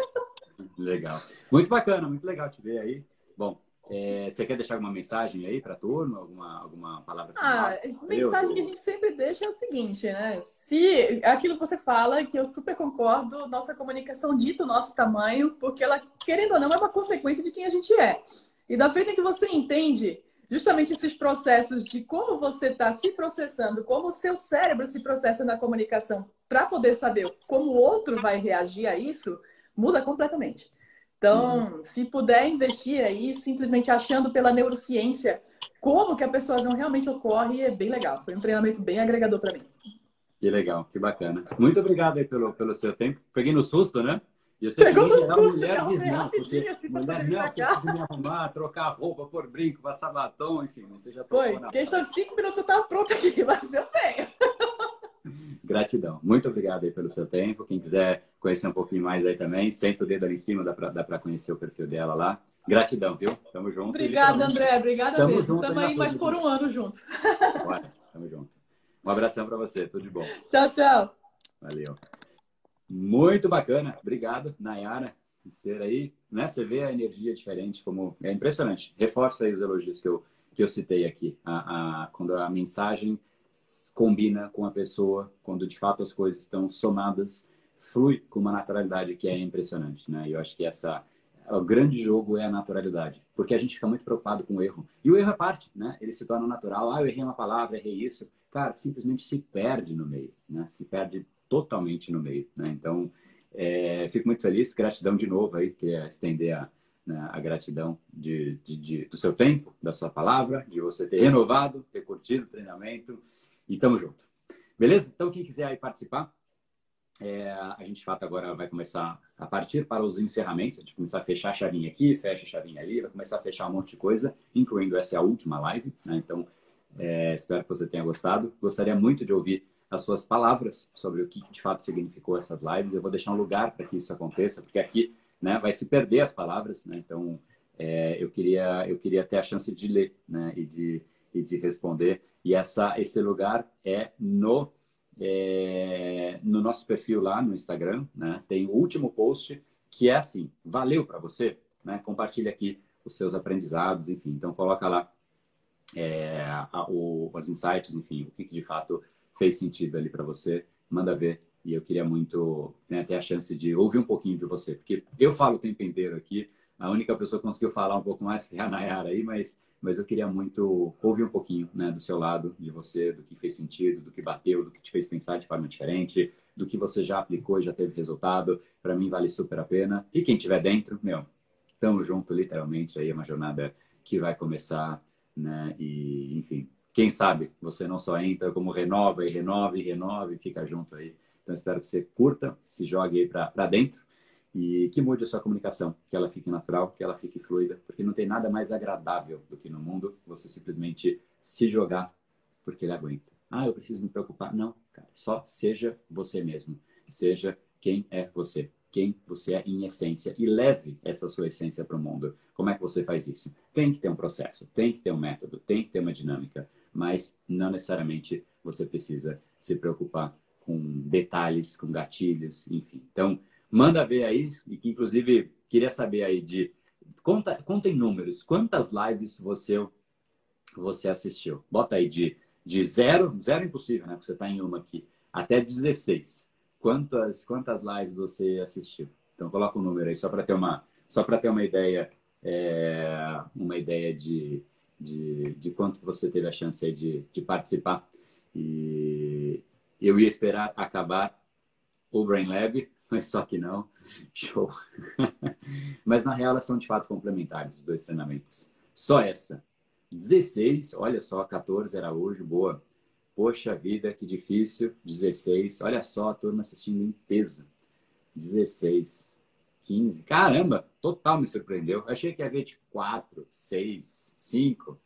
Legal. Muito bacana, muito legal te ver aí. Bom, é, você quer deixar alguma mensagem aí para a turma? Alguma, alguma palavra final? Ah, mensagem eu, que a gente sempre deixa é o seguinte, né? Se aquilo que você fala, que eu super concordo, nossa comunicação dita o nosso tamanho, porque ela, querendo ou não, é uma consequência de quem a gente é. E da feita que você entende justamente esses processos de como você está se processando, como o seu cérebro se processa na comunicação, para poder saber como o outro vai reagir a isso, muda completamente. Então, uhum. se puder investir aí, simplesmente achando pela neurociência como que a persuasão realmente ocorre, é bem legal. Foi um treinamento bem agregador para mim. Que legal, que bacana. Muito obrigado aí pelo, pelo seu tempo. Peguei no susto, né? E você Pegou no susto, mulher diz não, porque assim, mulher não, precisa me arrumar, trocar roupa, pôr brinco, passar batom, enfim, você já Foi, questão de cinco minutos eu estava pronta aqui, mas eu venho. Gratidão. Muito obrigado aí pelo seu tempo. Quem quiser conhecer um pouquinho mais aí também, senta o dedo ali em cima, dá para conhecer o perfil dela lá. Gratidão, viu? Tamo junto. Obrigada, André. Obrigada Tamo mesmo. Estamos aí mais por um ano juntos. Bora, tamo junto. Um abração para você. Tudo de bom. Tchau, tchau. Valeu. Muito bacana. Obrigado, Nayara, por ser aí. Né? Você vê a energia diferente, como é impressionante. Reforça aí os elogios que eu, que eu citei aqui. A, a, quando a mensagem combina com a pessoa, quando de fato as coisas estão somadas, flui com uma naturalidade que é impressionante. Né? Eu acho que essa o grande jogo é a naturalidade, porque a gente fica muito preocupado com o erro. E o erro é parte, né? Ele se torna natural. Ah, eu errei uma palavra, errei isso. Cara, simplesmente se perde no meio, né? Se perde totalmente no meio, né? Então, é, fico muito feliz, gratidão de novo aí, queria estender a, né, a gratidão de, de, de, do seu tempo, da sua palavra, de você ter renovado, ter curtido o treinamento e tamo junto. Beleza? Então, quem quiser aí participar, é, a gente, de fato, agora vai começar a partir para os encerramentos. A gente começar a fechar a chavinha aqui, fecha a chavinha ali, vai começar a fechar um monte de coisa, incluindo essa é a última live. Né? Então, é, espero que você tenha gostado. Gostaria muito de ouvir as suas palavras sobre o que de fato significou essas lives. Eu vou deixar um lugar para que isso aconteça, porque aqui né, vai se perder as palavras. Né? Então, é, eu, queria, eu queria ter a chance de ler né, e, de, e de responder. E essa, esse lugar é no é, no nosso perfil lá no Instagram, né, tem o último post que é assim, valeu para você, né? Compartilha aqui os seus aprendizados, enfim. Então coloca lá é, a, o, os insights, enfim, o que, que de fato fez sentido ali para você, manda ver. E eu queria muito né, ter a chance de ouvir um pouquinho de você, porque eu falo o tempo inteiro aqui, a única pessoa que conseguiu falar um pouco mais foi a Nayara aí, mas, mas eu queria muito ouvir um pouquinho né, do seu lado, de você, do que fez sentido, do que bateu, do que te fez pensar de forma diferente, do que você já aplicou e já teve resultado. Para mim vale super a pena. E quem estiver dentro, meu, tamo junto, literalmente. Aí é uma jornada que vai começar, né? E, enfim, quem sabe você não só entra, como renova e renova e renova e fica junto aí. Então espero que você curta, se jogue aí para dentro e que mude a sua comunicação, que ela fique natural, que ela fique fluida, porque não tem nada mais agradável do que no mundo você simplesmente se jogar porque ele aguenta. Ah, eu preciso me preocupar. Não, cara, só seja você mesmo. Seja quem é você, quem você é em essência e leve essa sua essência para o mundo. Como é que você faz isso? Tem que ter um processo, tem que ter um método, tem que ter uma dinâmica, mas não necessariamente você precisa se preocupar com detalhes, com gatilhos, enfim. Então, manda ver aí, e que inclusive queria saber aí de. Conta, conta em números, quantas lives você, você assistiu? Bota aí de, de zero, zero impossível, né? Porque você está em uma aqui, até 16. Quantas, quantas lives você assistiu? Então coloca o um número aí, só para ter uma, só para ter uma ideia, é, uma ideia de, de, de quanto você teve a chance de, de participar. E eu ia esperar acabar o Brain Lab, mas só que não. Show. mas na real elas são de fato complementares, os dois treinamentos. Só essa. 16, olha só, 14 era hoje, boa. Poxa vida, que difícil. 16, olha só a turma assistindo em peso. 16, 15, caramba, total me surpreendeu. achei que ia ver tipo 4, 6, 5,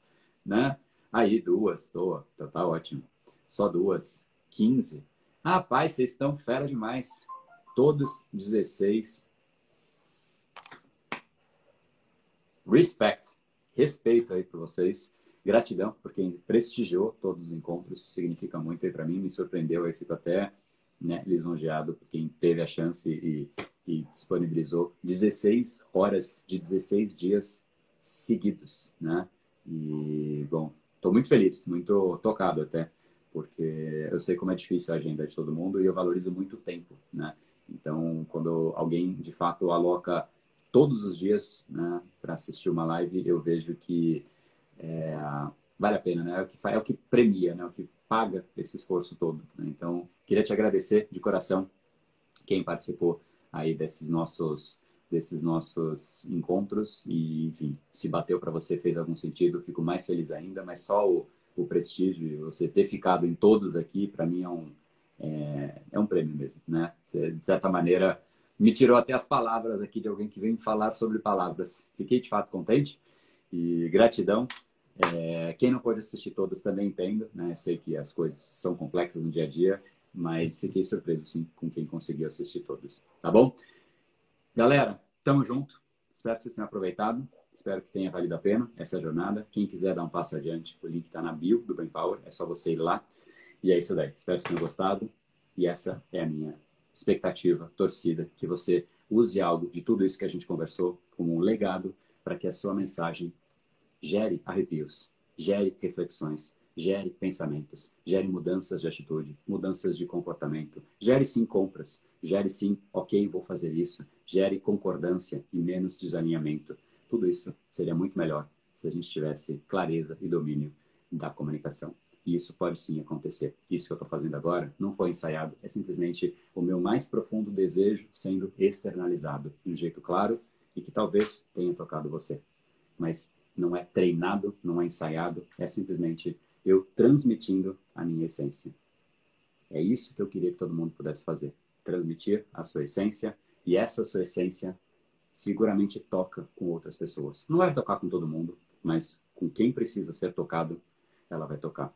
né? Aí duas, tô, tá, tá ótimo. Só duas, 15. Rapaz, vocês estão fera demais todos 16. Respect, respeito aí para vocês. Gratidão por quem prestigiou todos os encontros, significa muito aí para mim, me surpreendeu, aí fico até né, lisonjeado por quem teve a chance e, e disponibilizou 16 horas de 16 dias seguidos, né? E, bom, estou muito feliz, muito tocado até, porque eu sei como é difícil a agenda de todo mundo e eu valorizo muito o tempo, né? Então, quando alguém de fato aloca todos os dias né, para assistir uma live, eu vejo que é, vale a pena, né? É o que, é o que premia, né? É o que paga esse esforço todo. Né? Então, queria te agradecer de coração quem participou aí desses nossos desses nossos encontros e, enfim, se bateu para você, fez algum sentido, fico mais feliz ainda, mas só o, o prestígio, você ter ficado em todos aqui, para mim é um, é, é um prêmio mesmo, né? Você, de certa maneira, me tirou até as palavras aqui de alguém que vem falar sobre palavras. Fiquei de fato contente e gratidão. É, quem não pôde assistir todos também entendo, né? Sei que as coisas são complexas no dia a dia, mas fiquei surpreso sim com quem conseguiu assistir todos, tá bom? Galera, tamo junto. Espero que vocês tenham aproveitado. Espero que tenha valido a pena essa jornada. Quem quiser dar um passo adiante, o link está na bio do Brain Power. É só você ir lá e é isso daí. Espero que tenham gostado. E essa é a minha expectativa, torcida, que você use algo de tudo isso que a gente conversou como um legado para que a sua mensagem gere arrepios, gere reflexões, gere pensamentos, gere mudanças de atitude, mudanças de comportamento, gere sim compras, gere sim, ok, vou fazer isso, gere concordância e menos desalinhamento. Tudo isso seria muito melhor se a gente tivesse clareza e domínio da comunicação. E isso pode sim acontecer. Isso que eu estou fazendo agora não foi ensaiado, é simplesmente o meu mais profundo desejo sendo externalizado de um jeito claro e que talvez tenha tocado você. Mas não é treinado, não é ensaiado, é simplesmente eu transmitindo a minha essência. É isso que eu queria que todo mundo pudesse fazer. Transmitir a sua essência e essa sua essência seguramente toca com outras pessoas. Não vai tocar com todo mundo, mas com quem precisa ser tocado, ela vai tocar.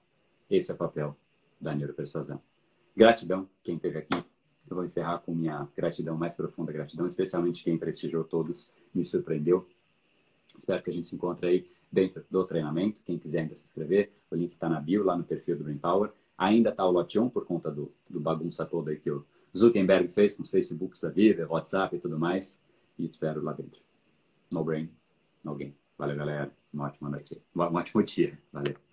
Esse é o papel da neuropersuasão. Gratidão quem esteve aqui. Eu vou encerrar com minha gratidão, mais profunda gratidão, especialmente quem prestigiou todos, me surpreendeu. Espero que a gente se encontre aí dentro do treinamento. Quem quiser ainda se inscrever, o link está na bio, lá no perfil do Brain Power. Ainda está o lote 1 por conta do, do bagunça toda aí que o Zuckerberg fez com os Facebooks da vida, WhatsApp e tudo mais. E te espero lá dentro. No brain, no game. Valeu, galera. Uma ótima noite. Um ótimo dia. Valeu.